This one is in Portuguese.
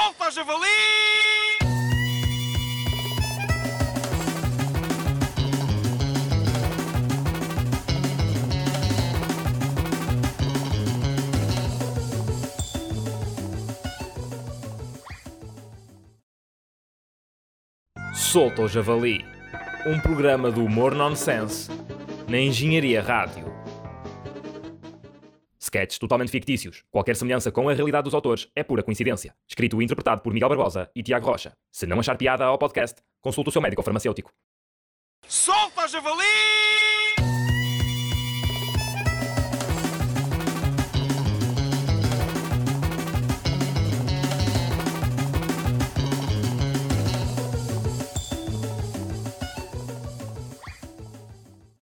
Solta, javali! Solta o Javali, um programa do humor nonsense na Engenharia Rádio. Sketches totalmente fictícios. Qualquer semelhança com a realidade dos autores é pura coincidência. Escrito e interpretado por Miguel Barbosa e Tiago Rocha. Se não achar piada ao podcast, consulte o seu médico farmacêutico. Solta, javali!